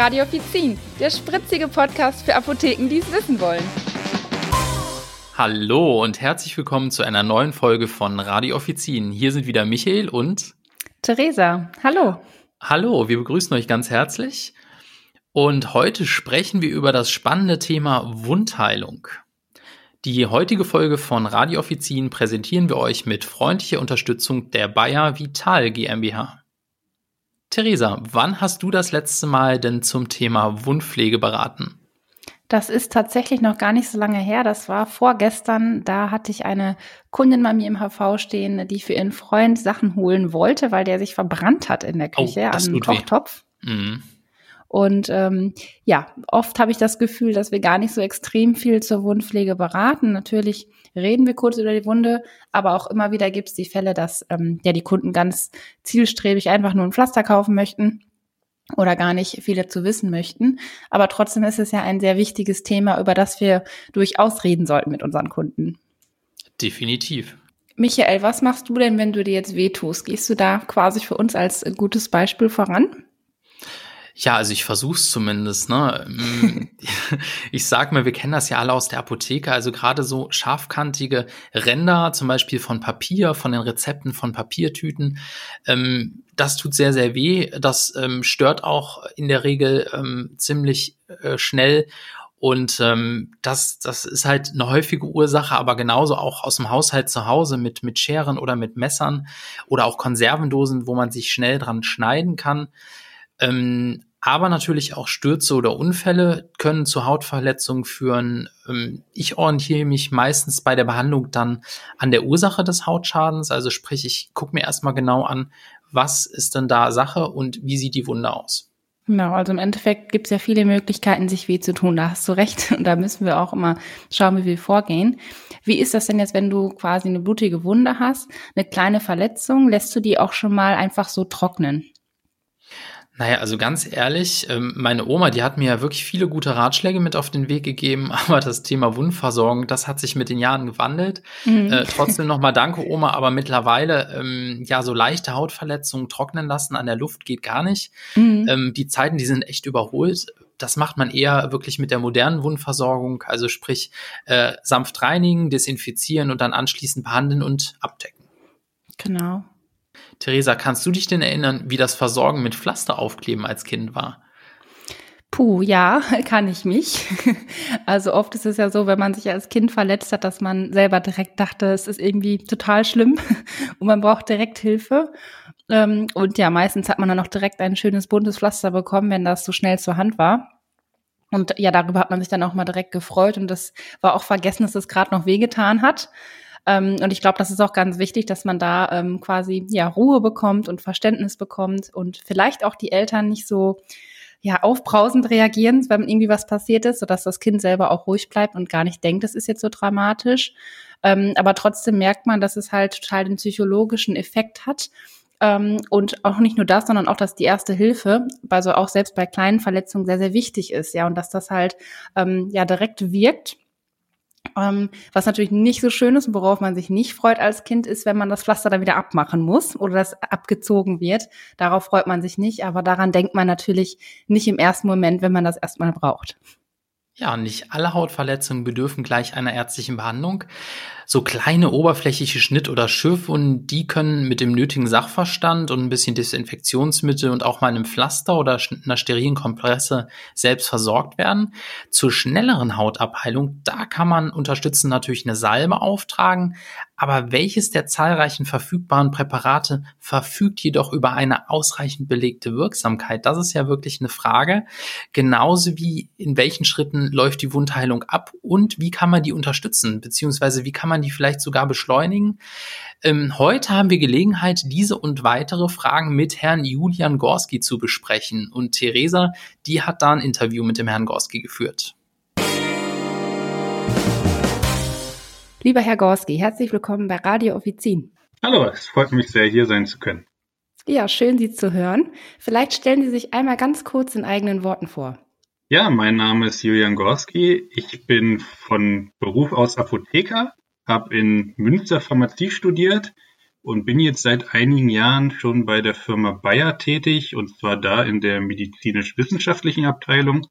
Radio Offizin, der spritzige Podcast für Apotheken, die es wissen wollen. Hallo und herzlich willkommen zu einer neuen Folge von Radio Offizin. Hier sind wieder Michael und Theresa. Hallo. Hallo, wir begrüßen euch ganz herzlich. Und heute sprechen wir über das spannende Thema Wundheilung. Die heutige Folge von Radio Offizin präsentieren wir euch mit freundlicher Unterstützung der Bayer Vital GmbH. Theresa, wann hast du das letzte Mal denn zum Thema Wundpflege beraten? Das ist tatsächlich noch gar nicht so lange her. Das war vorgestern. Da hatte ich eine Kundin bei mir im HV stehen, die für ihren Freund Sachen holen wollte, weil der sich verbrannt hat in der oh, Küche oh, an einem Kochtopf. Mhm. Und ähm, ja, oft habe ich das Gefühl, dass wir gar nicht so extrem viel zur Wundpflege beraten. Natürlich reden wir kurz über die Wunde, aber auch immer wieder gibt es die Fälle, dass ähm, ja die Kunden ganz zielstrebig einfach nur ein Pflaster kaufen möchten oder gar nicht viele zu wissen möchten. Aber trotzdem ist es ja ein sehr wichtiges Thema, über das wir durchaus reden sollten mit unseren Kunden. Definitiv. Michael, was machst du denn, wenn du dir jetzt wehtust? Gehst du da quasi für uns als gutes Beispiel voran? Ja, also ich versuch's zumindest. Ne? Mm, ich sag mal, wir kennen das ja alle aus der Apotheke. Also gerade so scharfkantige Ränder, zum Beispiel von Papier, von den Rezepten von Papiertüten, ähm, das tut sehr, sehr weh. Das ähm, stört auch in der Regel ähm, ziemlich äh, schnell. Und ähm, das, das ist halt eine häufige Ursache, aber genauso auch aus dem Haushalt zu Hause mit, mit Scheren oder mit Messern oder auch Konservendosen, wo man sich schnell dran schneiden kann. Ähm, aber natürlich auch Stürze oder Unfälle können zu Hautverletzungen führen. Ähm, ich orientiere mich meistens bei der Behandlung dann an der Ursache des Hautschadens. Also sprich, ich gucke mir erstmal genau an, was ist denn da Sache und wie sieht die Wunde aus. Genau, also im Endeffekt gibt es ja viele Möglichkeiten, sich weh zu tun. Da hast du recht. Und da müssen wir auch immer schauen, wie wir vorgehen. Wie ist das denn jetzt, wenn du quasi eine blutige Wunde hast, eine kleine Verletzung, lässt du die auch schon mal einfach so trocknen? Naja, also ganz ehrlich, ähm, meine Oma, die hat mir ja wirklich viele gute Ratschläge mit auf den Weg gegeben, aber das Thema Wundversorgung, das hat sich mit den Jahren gewandelt. Mhm. Äh, trotzdem nochmal danke, Oma, aber mittlerweile, ähm, ja, so leichte Hautverletzungen trocknen lassen an der Luft geht gar nicht. Mhm. Ähm, die Zeiten, die sind echt überholt. Das macht man eher wirklich mit der modernen Wundversorgung, also sprich äh, sanft reinigen, desinfizieren und dann anschließend behandeln und abdecken. Genau. Theresa, kannst du dich denn erinnern, wie das Versorgen mit Pflasteraufkleben als Kind war? Puh, ja, kann ich mich. Also oft ist es ja so, wenn man sich als Kind verletzt hat, dass man selber direkt dachte, es ist irgendwie total schlimm und man braucht direkt Hilfe. Ähm, und ja, meistens hat man dann auch direkt ein schönes buntes Pflaster bekommen, wenn das so schnell zur Hand war. Und ja, darüber hat man sich dann auch mal direkt gefreut und das war auch vergessen, dass es gerade noch wehgetan hat. Ähm, und ich glaube, das ist auch ganz wichtig, dass man da ähm, quasi ja Ruhe bekommt und Verständnis bekommt und vielleicht auch die Eltern nicht so ja aufbrausend reagieren, wenn irgendwie was passiert ist, sodass das Kind selber auch ruhig bleibt und gar nicht denkt, es ist jetzt so dramatisch. Ähm, aber trotzdem merkt man, dass es halt total den psychologischen Effekt hat. Ähm, und auch nicht nur das, sondern auch, dass die erste Hilfe, also auch selbst bei kleinen Verletzungen sehr, sehr wichtig ist, ja, und dass das halt ähm, ja direkt wirkt ähm, was natürlich nicht so schön ist und worauf man sich nicht freut als Kind, ist, wenn man das Pflaster dann wieder abmachen muss oder das abgezogen wird. Darauf freut man sich nicht, aber daran denkt man natürlich nicht im ersten Moment, wenn man das erstmal braucht. Ja, nicht alle Hautverletzungen bedürfen gleich einer ärztlichen Behandlung. So kleine oberflächliche Schnitt- oder Schürfwunden, die können mit dem nötigen Sachverstand und ein bisschen Desinfektionsmittel und auch mal einem Pflaster oder einer sterilen Kompresse selbst versorgt werden. Zur schnelleren Hautabheilung, da kann man unterstützen natürlich eine Salbe auftragen, aber welches der zahlreichen verfügbaren Präparate verfügt jedoch über eine ausreichend belegte Wirksamkeit? Das ist ja wirklich eine Frage. Genauso wie in welchen Schritten läuft die Wundheilung ab und wie kann man die unterstützen, beziehungsweise wie kann man die vielleicht sogar beschleunigen? Ähm, heute haben wir Gelegenheit, diese und weitere Fragen mit Herrn Julian Gorski zu besprechen. Und Theresa, die hat da ein Interview mit dem Herrn Gorski geführt. Lieber Herr Gorski, herzlich willkommen bei Radio Offizin. Hallo, es freut mich sehr, hier sein zu können. Ja, schön, Sie zu hören. Vielleicht stellen Sie sich einmal ganz kurz in eigenen Worten vor. Ja, mein Name ist Julian Gorski. Ich bin von Beruf aus Apotheker, habe in Münster Pharmazie studiert, und bin jetzt seit einigen Jahren schon bei der Firma Bayer tätig und zwar da in der medizinisch-wissenschaftlichen Abteilung.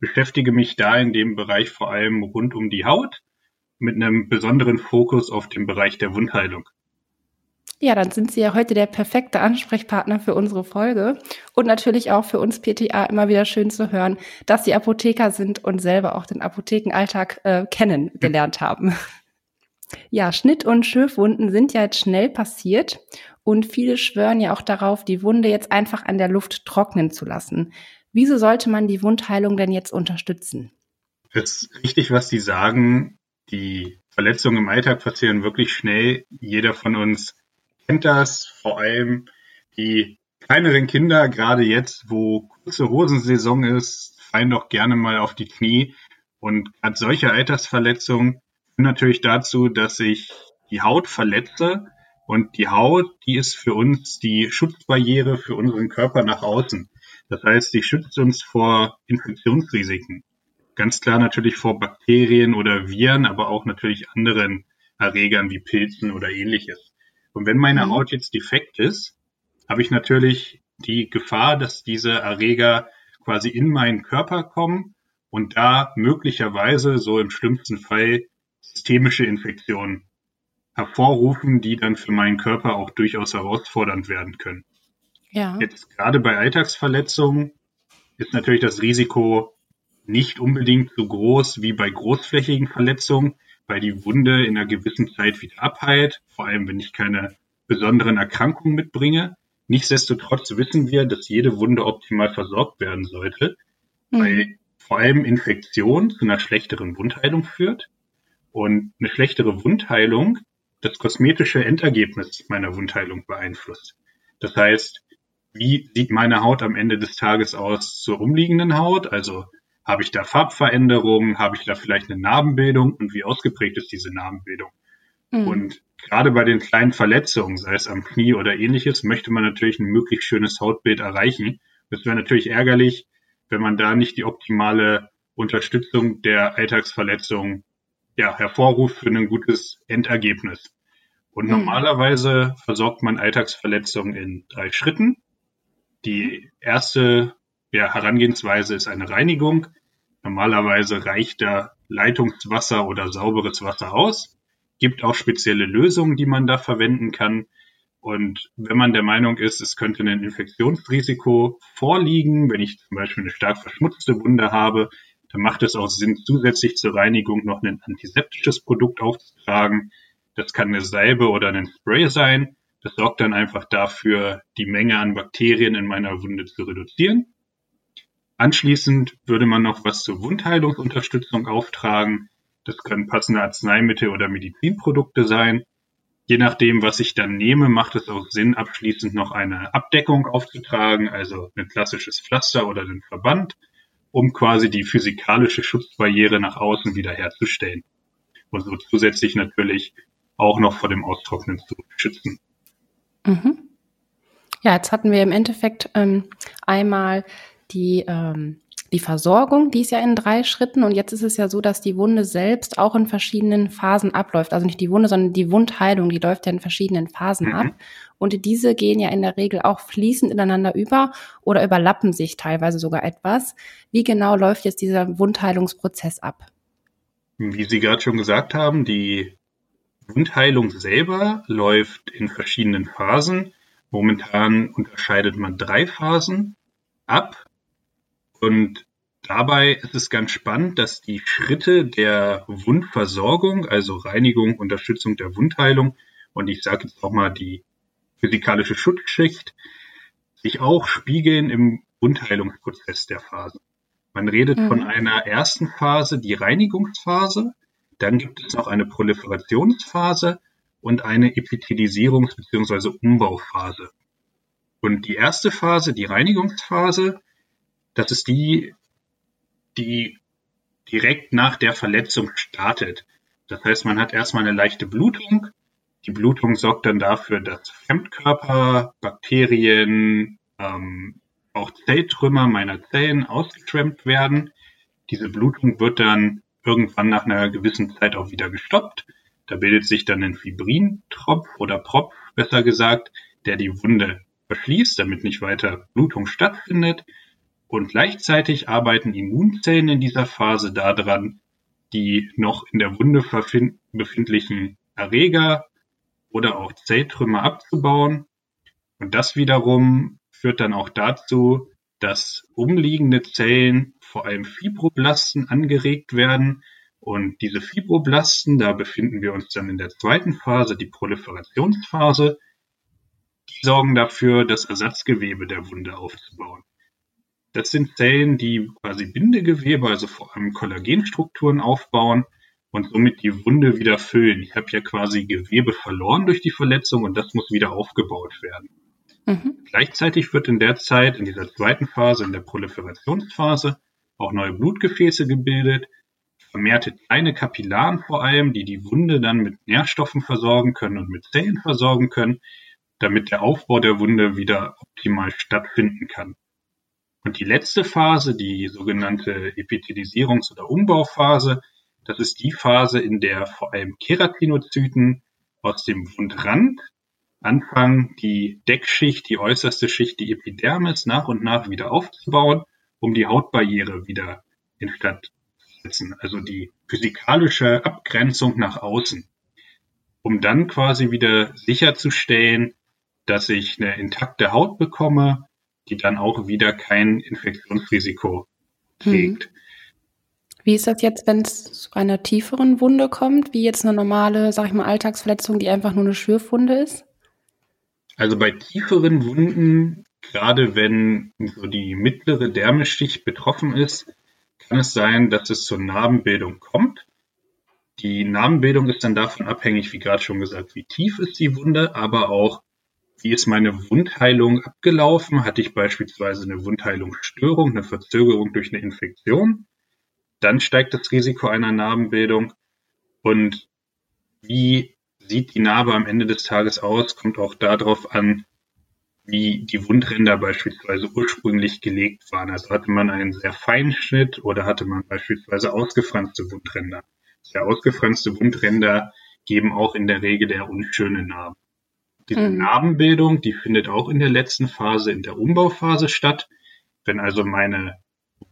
Beschäftige mich da in dem Bereich vor allem rund um die Haut mit einem besonderen Fokus auf den Bereich der Wundheilung. Ja, dann sind Sie ja heute der perfekte Ansprechpartner für unsere Folge und natürlich auch für uns PTA immer wieder schön zu hören, dass Sie Apotheker sind und selber auch den Apothekenalltag äh, kennengelernt haben. Ja, Schnitt- und Schürfwunden sind ja jetzt schnell passiert und viele schwören ja auch darauf, die Wunde jetzt einfach an der Luft trocknen zu lassen. Wieso sollte man die Wundheilung denn jetzt unterstützen? Es ist richtig, was Sie sagen. Die Verletzungen im Alltag passieren wirklich schnell. Jeder von uns kennt das, vor allem die kleineren Kinder, gerade jetzt, wo kurze Hosensaison ist, fallen doch gerne mal auf die Knie. Und gerade solche Altersverletzungen natürlich dazu, dass ich die Haut verletze. Und die Haut, die ist für uns die Schutzbarriere für unseren Körper nach außen. Das heißt, die schützt uns vor Infektionsrisiken. Ganz klar natürlich vor Bakterien oder Viren, aber auch natürlich anderen Erregern wie Pilzen oder ähnliches. Und wenn meine mhm. Haut jetzt defekt ist, habe ich natürlich die Gefahr, dass diese Erreger quasi in meinen Körper kommen und da möglicherweise so im schlimmsten Fall systemische Infektionen hervorrufen, die dann für meinen Körper auch durchaus herausfordernd werden können. Ja. Jetzt gerade bei Alltagsverletzungen ist natürlich das Risiko nicht unbedingt so groß wie bei großflächigen Verletzungen, weil die Wunde in einer gewissen Zeit wieder abheilt, vor allem wenn ich keine besonderen Erkrankungen mitbringe. Nichtsdestotrotz wissen wir, dass jede Wunde optimal versorgt werden sollte, mhm. weil vor allem Infektion zu einer schlechteren Wundheilung führt und eine schlechtere Wundheilung das kosmetische Endergebnis meiner Wundheilung beeinflusst. Das heißt, wie sieht meine Haut am Ende des Tages aus zur umliegenden Haut? Also habe ich da Farbveränderungen? Habe ich da vielleicht eine Narbenbildung? Und wie ausgeprägt ist diese Narbenbildung? Mhm. Und gerade bei den kleinen Verletzungen, sei es am Knie oder ähnliches, möchte man natürlich ein möglichst schönes Hautbild erreichen. Das wäre natürlich ärgerlich, wenn man da nicht die optimale Unterstützung der Alltagsverletzung ja, hervorruft für ein gutes Endergebnis. Und mhm. normalerweise versorgt man Alltagsverletzungen in drei Schritten. Die erste ja, Herangehensweise ist eine Reinigung. Normalerweise reicht da Leitungswasser oder sauberes Wasser aus. Gibt auch spezielle Lösungen, die man da verwenden kann. Und wenn man der Meinung ist, es könnte ein Infektionsrisiko vorliegen, wenn ich zum Beispiel eine stark verschmutzte Wunde habe, dann macht es auch Sinn, zusätzlich zur Reinigung noch ein antiseptisches Produkt aufzutragen. Das kann eine Salbe oder ein Spray sein. Das sorgt dann einfach dafür, die Menge an Bakterien in meiner Wunde zu reduzieren. Anschließend würde man noch was zur Wundheilungsunterstützung auftragen. Das können passende Arzneimittel oder Medizinprodukte sein. Je nachdem, was ich dann nehme, macht es auch Sinn, abschließend noch eine Abdeckung aufzutragen, also ein klassisches Pflaster oder einen Verband, um quasi die physikalische Schutzbarriere nach außen wiederherzustellen. Und so zusätzlich natürlich auch noch vor dem Austrocknen zu schützen. Mhm. Ja, jetzt hatten wir im Endeffekt ähm, einmal die, ähm, die Versorgung, die ist ja in drei Schritten und jetzt ist es ja so, dass die Wunde selbst auch in verschiedenen Phasen abläuft. Also nicht die Wunde, sondern die Wundheilung, die läuft ja in verschiedenen Phasen mhm. ab. Und diese gehen ja in der Regel auch fließend ineinander über oder überlappen sich teilweise sogar etwas. Wie genau läuft jetzt dieser Wundheilungsprozess ab? Wie Sie gerade schon gesagt haben, die Wundheilung selber läuft in verschiedenen Phasen. Momentan unterscheidet man drei Phasen ab. Und dabei ist es ganz spannend, dass die Schritte der Wundversorgung, also Reinigung, Unterstützung der Wundheilung und ich sage jetzt auch mal die physikalische Schutzschicht, sich auch spiegeln im Wundheilungsprozess der Phase. Man redet mhm. von einer ersten Phase, die Reinigungsphase, dann gibt es noch eine Proliferationsphase und eine Epithelisierungs- bzw. Umbauphase. Und die erste Phase, die Reinigungsphase, das ist die, die direkt nach der Verletzung startet. Das heißt, man hat erstmal eine leichte Blutung. Die Blutung sorgt dann dafür, dass Fremdkörper, Bakterien, ähm, auch Zelltrümmer meiner Zellen ausgeschwemmt werden. Diese Blutung wird dann irgendwann nach einer gewissen Zeit auch wieder gestoppt. Da bildet sich dann ein Fibrintropf oder Propf besser gesagt, der die Wunde verschließt, damit nicht weiter Blutung stattfindet. Und gleichzeitig arbeiten Immunzellen in dieser Phase daran, die noch in der Wunde befindlichen Erreger oder auch Zelltrümmer abzubauen. Und das wiederum führt dann auch dazu, dass umliegende Zellen, vor allem Fibroblasten, angeregt werden. Und diese Fibroblasten, da befinden wir uns dann in der zweiten Phase, die Proliferationsphase, die sorgen dafür, das Ersatzgewebe der Wunde aufzubauen. Das sind Zellen, die quasi Bindegewebe, also vor allem Kollagenstrukturen aufbauen und somit die Wunde wieder füllen. Ich habe ja quasi Gewebe verloren durch die Verletzung und das muss wieder aufgebaut werden. Mhm. Gleichzeitig wird in der Zeit, in dieser zweiten Phase, in der Proliferationsphase, auch neue Blutgefäße gebildet, vermehrte kleine Kapillaren vor allem, die die Wunde dann mit Nährstoffen versorgen können und mit Zellen versorgen können, damit der Aufbau der Wunde wieder optimal stattfinden kann. Und die letzte Phase, die sogenannte Epithelisierungs- oder Umbauphase, das ist die Phase, in der vor allem Keratinozyten aus dem Wundrand anfangen, die Deckschicht, die äußerste Schicht, die Epidermis nach und nach wieder aufzubauen, um die Hautbarriere wieder instand zu setzen, also die physikalische Abgrenzung nach außen, um dann quasi wieder sicherzustellen, dass ich eine intakte Haut bekomme, die dann auch wieder kein Infektionsrisiko trägt. Hm. Wie ist das jetzt, wenn es zu einer tieferen Wunde kommt, wie jetzt eine normale, sag ich mal, Alltagsverletzung, die einfach nur eine Schürfwunde ist? Also bei tieferen Wunden, gerade wenn so die mittlere Dermeschicht betroffen ist, kann es sein, dass es zur Narbenbildung kommt. Die Narbenbildung ist dann davon abhängig, wie gerade schon gesagt, wie tief ist die Wunde, aber auch wie ist meine Wundheilung abgelaufen? Hatte ich beispielsweise eine Wundheilungsstörung, eine Verzögerung durch eine Infektion? Dann steigt das Risiko einer Narbenbildung. Und wie sieht die Narbe am Ende des Tages aus, kommt auch darauf an, wie die Wundränder beispielsweise ursprünglich gelegt waren. Also hatte man einen sehr feinen Schnitt oder hatte man beispielsweise ausgefranste Wundränder. Sehr ausgefranste Wundränder geben auch in der Regel der unschöne Narben. Diese mhm. Narbenbildung, die findet auch in der letzten Phase, in der Umbauphase statt. Wenn also meine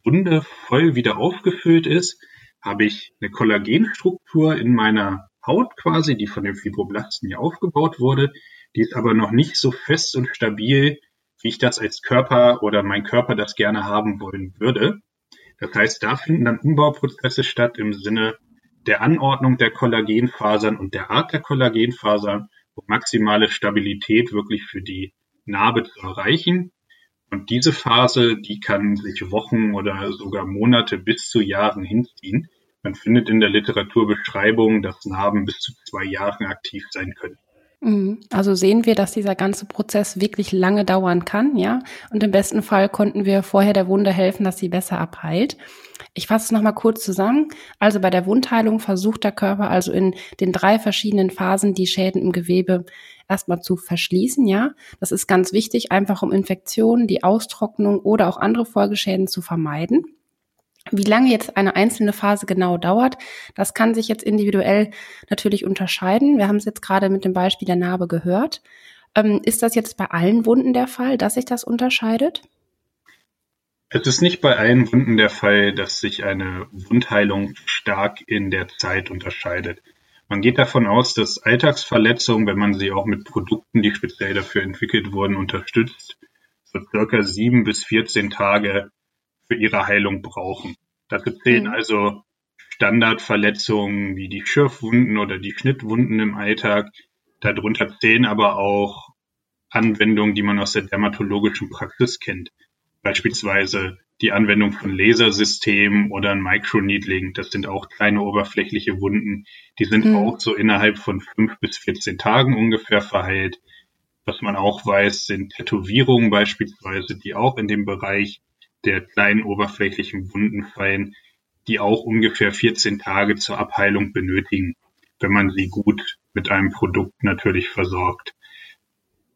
Wunde voll wieder aufgefüllt ist, habe ich eine Kollagenstruktur in meiner Haut quasi, die von den Fibroblasten hier aufgebaut wurde. Die ist aber noch nicht so fest und stabil, wie ich das als Körper oder mein Körper das gerne haben wollen würde. Das heißt, da finden dann Umbauprozesse statt im Sinne der Anordnung der Kollagenfasern und der Art der Kollagenfasern maximale Stabilität wirklich für die Narbe zu erreichen. Und diese Phase, die kann sich Wochen oder sogar Monate bis zu Jahren hinziehen. Man findet in der Literatur Beschreibungen, dass Narben bis zu zwei Jahren aktiv sein können. Mhm. Also sehen wir, dass dieser ganze Prozess wirklich lange dauern kann, ja. Und im besten Fall konnten wir vorher der Wunde helfen, dass sie besser abheilt. Ich fasse es nochmal kurz zusammen. Also bei der Wundheilung versucht der Körper also in den drei verschiedenen Phasen die Schäden im Gewebe erstmal zu verschließen, ja. Das ist ganz wichtig, einfach um Infektionen, die Austrocknung oder auch andere Folgeschäden zu vermeiden. Wie lange jetzt eine einzelne Phase genau dauert, das kann sich jetzt individuell natürlich unterscheiden. Wir haben es jetzt gerade mit dem Beispiel der Narbe gehört. Ähm, ist das jetzt bei allen Wunden der Fall, dass sich das unterscheidet? Es ist nicht bei allen Wunden der Fall, dass sich eine Wundheilung stark in der Zeit unterscheidet. Man geht davon aus, dass Alltagsverletzungen, wenn man sie auch mit Produkten, die speziell dafür entwickelt wurden, unterstützt, so circa sieben bis 14 Tage für ihre Heilung brauchen. Dazu zählen mhm. also Standardverletzungen wie die Schürfwunden oder die Schnittwunden im Alltag. Darunter zählen aber auch Anwendungen, die man aus der dermatologischen Praxis kennt. Beispielsweise die Anwendung von Lasersystemen oder ein Microneedling. Das sind auch kleine oberflächliche Wunden. Die sind mhm. auch so innerhalb von fünf bis 14 Tagen ungefähr verheilt. Was man auch weiß, sind Tätowierungen beispielsweise, die auch in dem Bereich der kleinen oberflächlichen Wunden fallen, die auch ungefähr 14 Tage zur Abheilung benötigen, wenn man sie gut mit einem Produkt natürlich versorgt.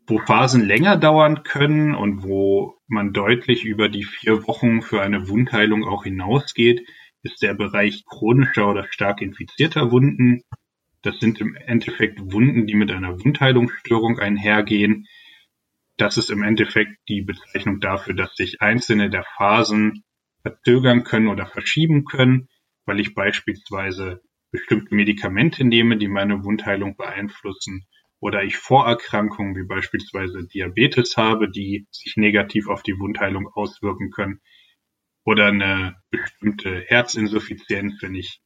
Wo Phasen länger dauern können und wo man deutlich über die vier Wochen für eine Wundheilung auch hinausgeht, ist der Bereich chronischer oder stark infizierter Wunden. Das sind im Endeffekt Wunden, die mit einer Wundheilungsstörung einhergehen. Das ist im Endeffekt die Bezeichnung dafür, dass sich einzelne der Phasen verzögern können oder verschieben können, weil ich beispielsweise bestimmte Medikamente nehme, die meine Wundheilung beeinflussen oder ich Vorerkrankungen wie beispielsweise Diabetes habe, die sich negativ auf die Wundheilung auswirken können oder eine bestimmte Herzinsuffizienz, wenn ich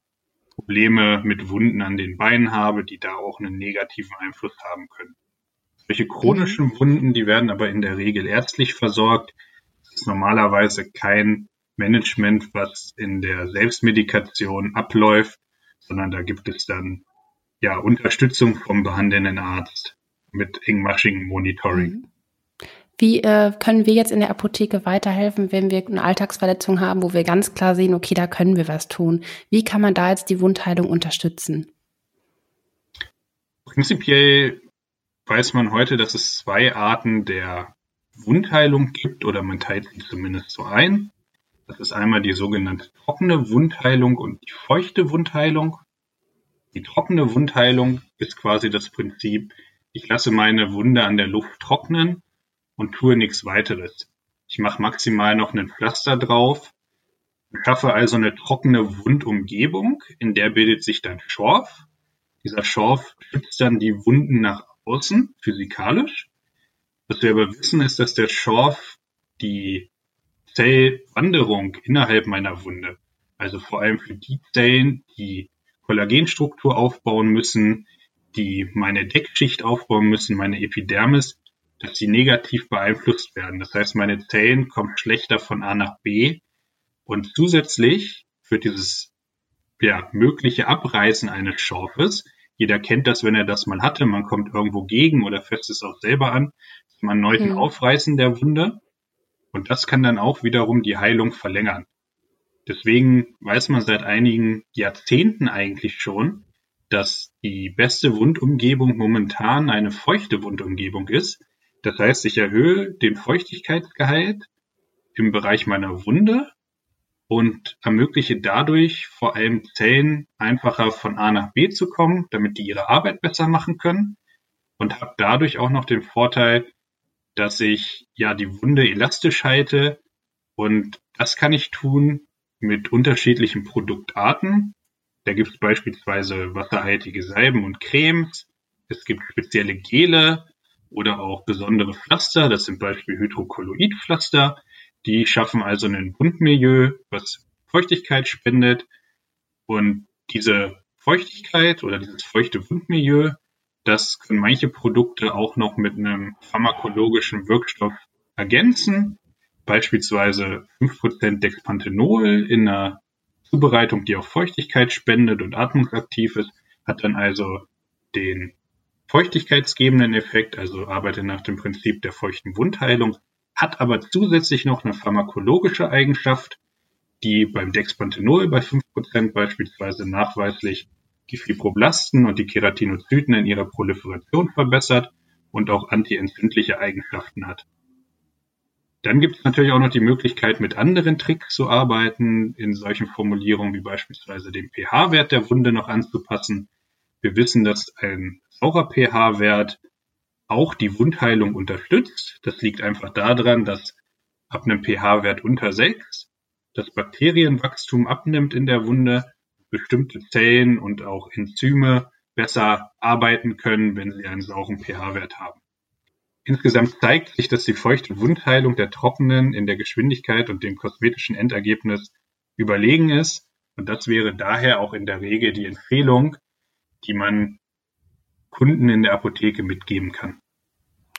Probleme mit Wunden an den Beinen habe, die da auch einen negativen Einfluss haben können. Solche chronischen mhm. Wunden, die werden aber in der Regel ärztlich versorgt. Das ist normalerweise kein Management, was in der Selbstmedikation abläuft, sondern da gibt es dann ja Unterstützung vom behandelnden Arzt mit engmaschigem Monitoring. Mhm. Wie äh, können wir jetzt in der Apotheke weiterhelfen, wenn wir eine Alltagsverletzung haben, wo wir ganz klar sehen, okay, da können wir was tun? Wie kann man da jetzt die Wundheilung unterstützen? Prinzipiell weiß man heute, dass es zwei Arten der Wundheilung gibt oder man teilt sie zumindest so ein. Das ist einmal die sogenannte trockene Wundheilung und die feuchte Wundheilung. Die trockene Wundheilung ist quasi das Prinzip, ich lasse meine Wunde an der Luft trocknen und tue nichts weiteres. Ich mache maximal noch einen Pflaster drauf, schaffe also eine trockene Wundumgebung, in der bildet sich dann Schorf. Dieser Schorf schützt dann die Wunden nach außen, physikalisch. Was wir aber wissen, ist, dass der Schorf die Zellwanderung innerhalb meiner Wunde, also vor allem für die Zellen, die Kollagenstruktur aufbauen müssen, die meine Deckschicht aufbauen müssen, meine Epidermis, dass sie negativ beeinflusst werden. Das heißt, meine Zellen kommen schlechter von A nach B und zusätzlich für dieses ja, mögliche Abreißen eines Schorfes, jeder kennt das, wenn er das mal hatte, man kommt irgendwo gegen oder fässt es auch selber an, ist man erneut ein mhm. Aufreißen der Wunde und das kann dann auch wiederum die Heilung verlängern. Deswegen weiß man seit einigen Jahrzehnten eigentlich schon, dass die beste Wundumgebung momentan eine feuchte Wundumgebung ist, das heißt, ich erhöhe den Feuchtigkeitsgehalt im Bereich meiner Wunde und ermögliche dadurch vor allem Zellen einfacher von A nach B zu kommen, damit die ihre Arbeit besser machen können und habe dadurch auch noch den Vorteil, dass ich ja die Wunde elastisch halte und das kann ich tun mit unterschiedlichen Produktarten. Da gibt es beispielsweise wasserhaltige Salben und Cremes. Es gibt spezielle Gele, oder auch besondere Pflaster, das sind Beispiel Hydrokolloidpflaster, die schaffen also ein Wundmilieu, was Feuchtigkeit spendet. Und diese Feuchtigkeit oder dieses feuchte Wundmilieu, das können manche Produkte auch noch mit einem pharmakologischen Wirkstoff ergänzen, beispielsweise 5% Dexpanthenol in einer Zubereitung, die auch Feuchtigkeit spendet und atmungsaktiv ist, hat dann also den feuchtigkeitsgebenden Effekt, also arbeitet nach dem Prinzip der feuchten Wundheilung, hat aber zusätzlich noch eine pharmakologische Eigenschaft, die beim Dexpanthenol bei 5% beispielsweise nachweislich die Fibroblasten und die Keratinozyten in ihrer Proliferation verbessert und auch antientzündliche Eigenschaften hat. Dann gibt es natürlich auch noch die Möglichkeit, mit anderen Tricks zu arbeiten, in solchen Formulierungen wie beispielsweise den pH-Wert der Wunde noch anzupassen. Wir wissen, dass ein saurer pH-Wert auch die Wundheilung unterstützt. Das liegt einfach daran, dass ab einem pH-Wert unter 6 das Bakterienwachstum abnimmt in der Wunde, bestimmte Zellen und auch Enzyme besser arbeiten können, wenn sie einen sauren pH-Wert haben. Insgesamt zeigt sich, dass die feuchte Wundheilung der trockenen in der Geschwindigkeit und dem kosmetischen Endergebnis überlegen ist. Und das wäre daher auch in der Regel die Empfehlung, die man Kunden in der Apotheke mitgeben kann.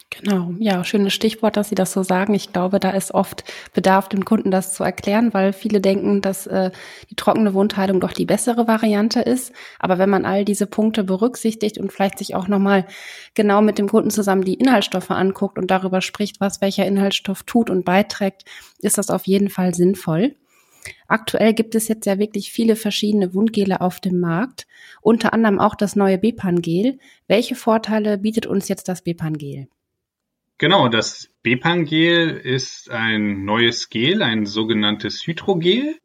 Genau, ja, schönes Stichwort, dass Sie das so sagen. Ich glaube, da ist oft Bedarf, dem Kunden das zu erklären, weil viele denken, dass äh, die trockene Wundheilung doch die bessere Variante ist. Aber wenn man all diese Punkte berücksichtigt und vielleicht sich auch nochmal genau mit dem Kunden zusammen die Inhaltsstoffe anguckt und darüber spricht, was welcher Inhaltsstoff tut und beiträgt, ist das auf jeden Fall sinnvoll. Aktuell gibt es jetzt ja wirklich viele verschiedene Wundgele auf dem Markt, unter anderem auch das neue Bepangel. Welche Vorteile bietet uns jetzt das Bepangel? Genau, das Bepangel ist ein neues Gel, ein sogenanntes Hydrogel,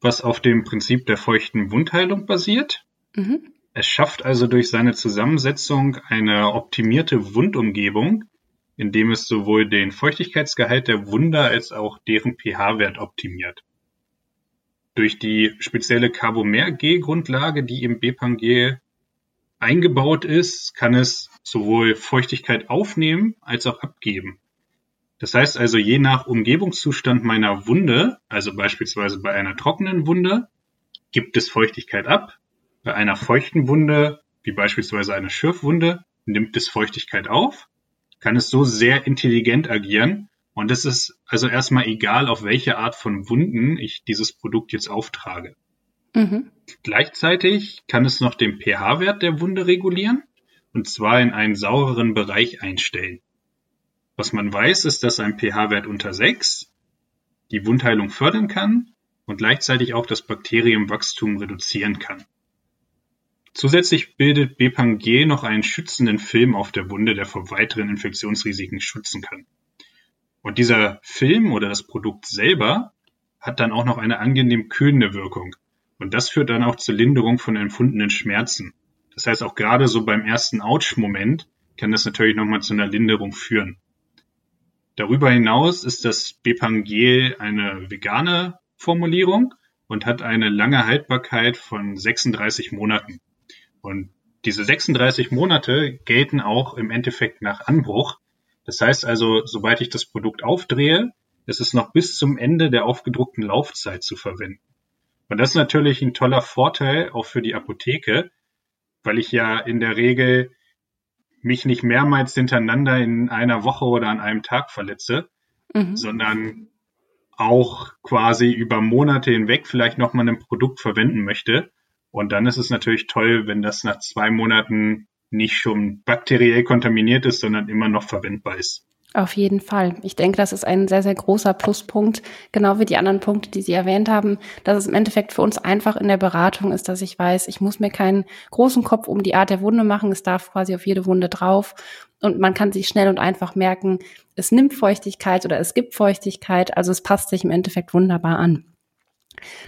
was auf dem Prinzip der feuchten Wundheilung basiert. Mhm. Es schafft also durch seine Zusammensetzung eine optimierte Wundumgebung, indem es sowohl den Feuchtigkeitsgehalt der Wunde als auch deren pH-Wert optimiert. Durch die spezielle Carbomer-G-Grundlage, die im Bepangel eingebaut ist, kann es sowohl Feuchtigkeit aufnehmen als auch abgeben. Das heißt also, je nach Umgebungszustand meiner Wunde, also beispielsweise bei einer trockenen Wunde, gibt es Feuchtigkeit ab. Bei einer feuchten Wunde, wie beispielsweise eine Schürfwunde, nimmt es Feuchtigkeit auf, kann es so sehr intelligent agieren. Und es ist also erstmal egal, auf welche Art von Wunden ich dieses Produkt jetzt auftrage. Mhm. Gleichzeitig kann es noch den pH-Wert der Wunde regulieren und zwar in einen saureren Bereich einstellen. Was man weiß, ist, dass ein pH-Wert unter 6 die Wundheilung fördern kann und gleichzeitig auch das Bakterienwachstum reduzieren kann. Zusätzlich bildet Bepangel noch einen schützenden Film auf der Wunde, der vor weiteren Infektionsrisiken schützen kann. Und dieser Film oder das Produkt selber hat dann auch noch eine angenehm kühlende Wirkung. Und das führt dann auch zur Linderung von empfundenen Schmerzen. Das heißt, auch gerade so beim ersten Ouch-Moment kann das natürlich nochmal zu einer Linderung führen. Darüber hinaus ist das Bepangel eine vegane Formulierung und hat eine lange Haltbarkeit von 36 Monaten. Und diese 36 Monate gelten auch im Endeffekt nach Anbruch. Das heißt also, sobald ich das Produkt aufdrehe, ist es noch bis zum Ende der aufgedruckten Laufzeit zu verwenden. Und das ist natürlich ein toller Vorteil auch für die Apotheke, weil ich ja in der Regel mich nicht mehrmals hintereinander in einer Woche oder an einem Tag verletze, mhm. sondern auch quasi über Monate hinweg vielleicht nochmal ein Produkt verwenden möchte. Und dann ist es natürlich toll, wenn das nach zwei Monaten nicht schon bakteriell kontaminiert ist, sondern immer noch verwendbar ist. Auf jeden Fall. Ich denke, das ist ein sehr, sehr großer Pluspunkt, genau wie die anderen Punkte, die Sie erwähnt haben, dass es im Endeffekt für uns einfach in der Beratung ist, dass ich weiß, ich muss mir keinen großen Kopf um die Art der Wunde machen. Es darf quasi auf jede Wunde drauf und man kann sich schnell und einfach merken, es nimmt Feuchtigkeit oder es gibt Feuchtigkeit. Also es passt sich im Endeffekt wunderbar an.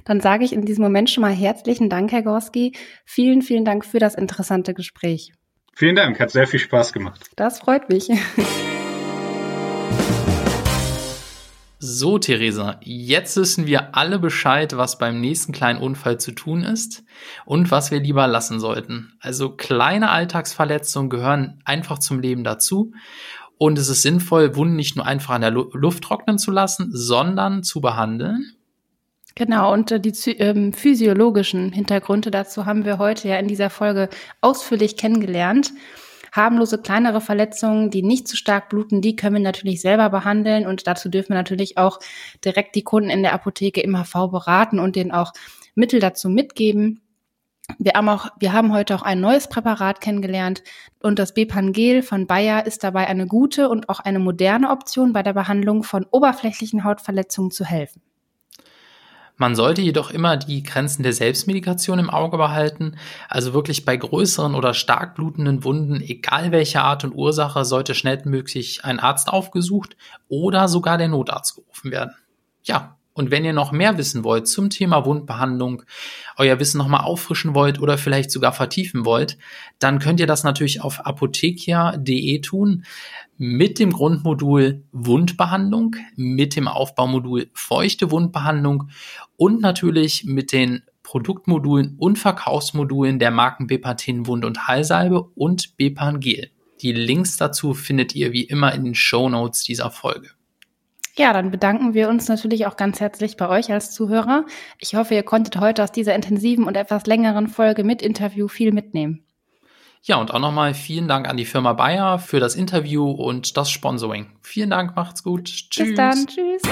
Dann sage ich in diesem Moment schon mal herzlichen Dank, Herr Gorski. Vielen, vielen Dank für das interessante Gespräch. Vielen Dank, hat sehr viel Spaß gemacht. Das freut mich. So, Theresa, jetzt wissen wir alle Bescheid, was beim nächsten kleinen Unfall zu tun ist und was wir lieber lassen sollten. Also kleine Alltagsverletzungen gehören einfach zum Leben dazu. Und es ist sinnvoll, Wunden nicht nur einfach an der Luft trocknen zu lassen, sondern zu behandeln. Genau, und äh, die ähm, physiologischen Hintergründe dazu haben wir heute ja in dieser Folge ausführlich kennengelernt harmlose kleinere Verletzungen, die nicht zu stark bluten, die können wir natürlich selber behandeln und dazu dürfen wir natürlich auch direkt die Kunden in der Apotheke im HV beraten und denen auch Mittel dazu mitgeben. Wir haben, auch, wir haben heute auch ein neues Präparat kennengelernt und das Bepangel von Bayer ist dabei eine gute und auch eine moderne Option bei der Behandlung von oberflächlichen Hautverletzungen zu helfen. Man sollte jedoch immer die Grenzen der Selbstmedikation im Auge behalten. Also wirklich bei größeren oder stark blutenden Wunden, egal welche Art und Ursache, sollte schnellstmöglich ein Arzt aufgesucht oder sogar der Notarzt gerufen werden. Ja, und wenn ihr noch mehr wissen wollt zum Thema Wundbehandlung, euer Wissen nochmal auffrischen wollt oder vielleicht sogar vertiefen wollt, dann könnt ihr das natürlich auf apothekia.de tun mit dem Grundmodul Wundbehandlung, mit dem Aufbaumodul feuchte Wundbehandlung und natürlich mit den Produktmodulen und Verkaufsmodulen der Marken Bepatin Wund- und Heilsalbe und Bepan Gel. Die Links dazu findet ihr wie immer in den Show Notes dieser Folge. Ja, dann bedanken wir uns natürlich auch ganz herzlich bei euch als Zuhörer. Ich hoffe, ihr konntet heute aus dieser intensiven und etwas längeren Folge mit Interview viel mitnehmen. Ja, und auch nochmal vielen Dank an die Firma Bayer für das Interview und das Sponsoring. Vielen Dank, macht's gut. Tschüss. Bis dann, tschüss.